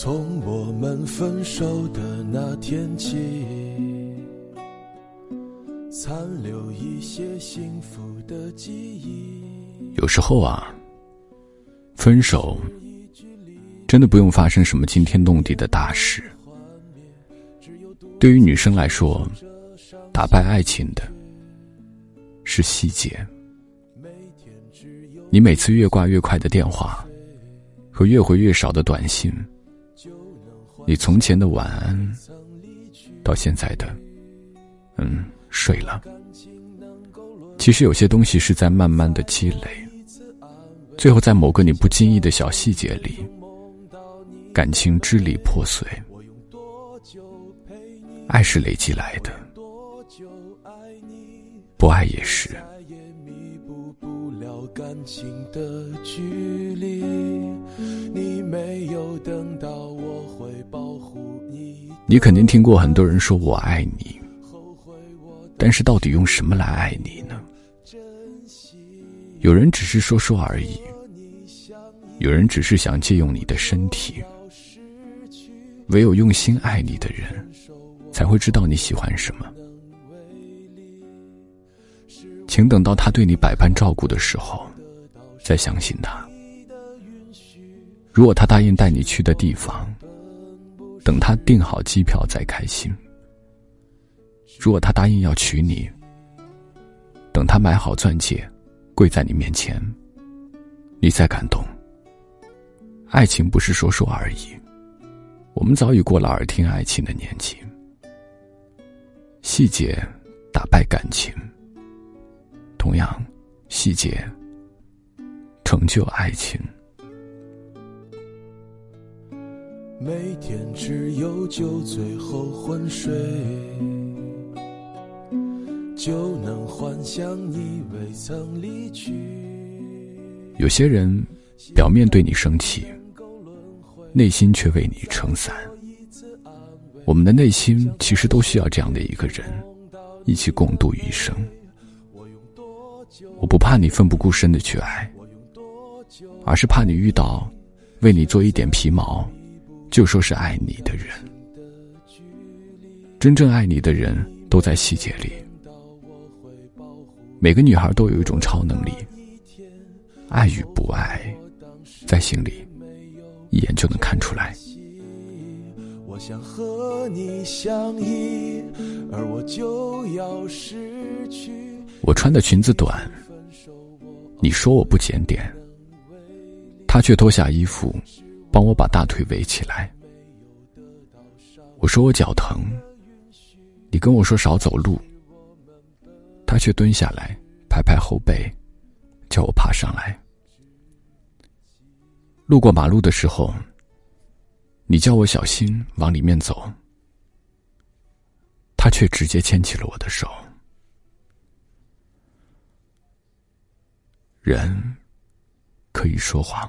从我们分手的那天起，残留一些幸福的记忆。有时候啊，分手真的不用发生什么惊天动地的大事。对于女生来说，打败爱情的是细节。你每次越挂越快的电话和越回越少的短信，你从前的晚安到现在的嗯睡了，其实有些东西是在慢慢的积累，最后在某个你不经意的小细节里，感情支离破碎。爱是累积来的，不爱也是。你没有等你。肯定听过很多人说我爱你，但是到底用什么来爱你呢？有人只是说说而已，有人只是想借用你的身体。唯有用心爱你的人，才会知道你喜欢什么。请等到他对你百般照顾的时候，再相信他。如果他答应带你去的地方，等他订好机票再开心。如果他答应要娶你，等他买好钻戒，跪在你面前，你再感动。爱情不是说说而已，我们早已过了耳听爱情的年纪。细节打败感情。同样，细节成就爱情。每天只有酒醉后昏睡，就能幻想你未曾离去。有些人表面对你生气，内心却为你撑伞。我们的内心其实都需要这样的一个人，一起共度余生。我不怕你奋不顾身的去爱，而是怕你遇到为你做一点皮毛就说是爱你的人。真正爱你的人都在细节里。每个女孩都有一种超能力，爱与不爱，在心里一眼就能看出来。我想和你相依，而我就要失去。我穿的裙子短，你说我不检点，他却脱下衣服，帮我把大腿围起来。我说我脚疼，你跟我说少走路，他却蹲下来拍拍后背，叫我爬上来。路过马路的时候，你叫我小心往里面走，他却直接牵起了我的手。人可以说谎，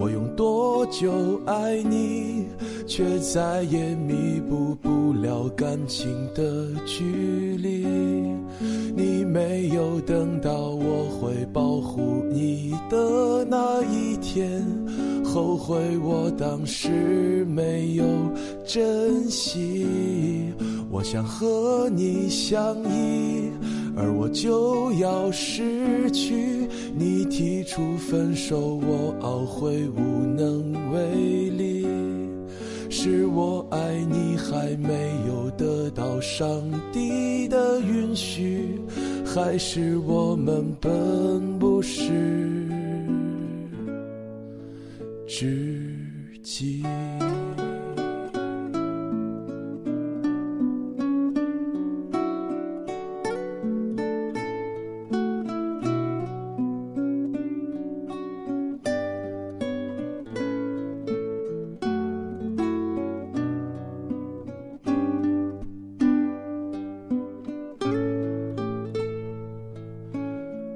我用多久爱你？却再也弥补不了感情的距离。你没有等到我会保护你的那一天。后悔我当时没有珍惜，我想和你相依，而我就要失去。你提出分手，我懊悔无能为力。是我爱你还没有得到上帝的允许，还是我们本不是？知己。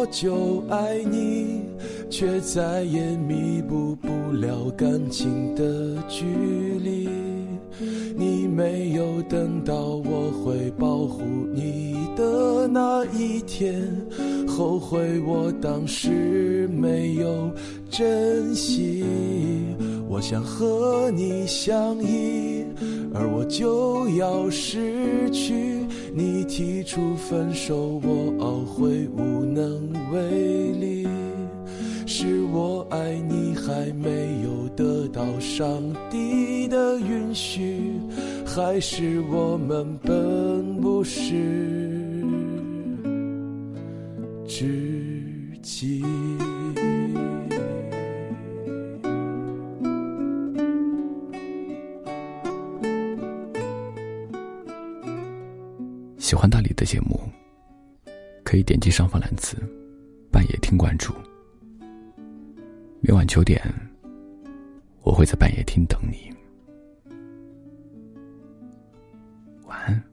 我用多久爱你？却再也弥补不了感情的距离。你没有等到我会保护你的那一天，后悔我当时没有珍惜。我想和你相依，而我就要失去。你提出分手，我懊悔无能为力。是我爱你还没有得到上帝的允许，还是我们本不是喜欢大理的节目，可以点击上方蓝字“半夜听”关注。每晚九点，我会在半夜听等你。晚安。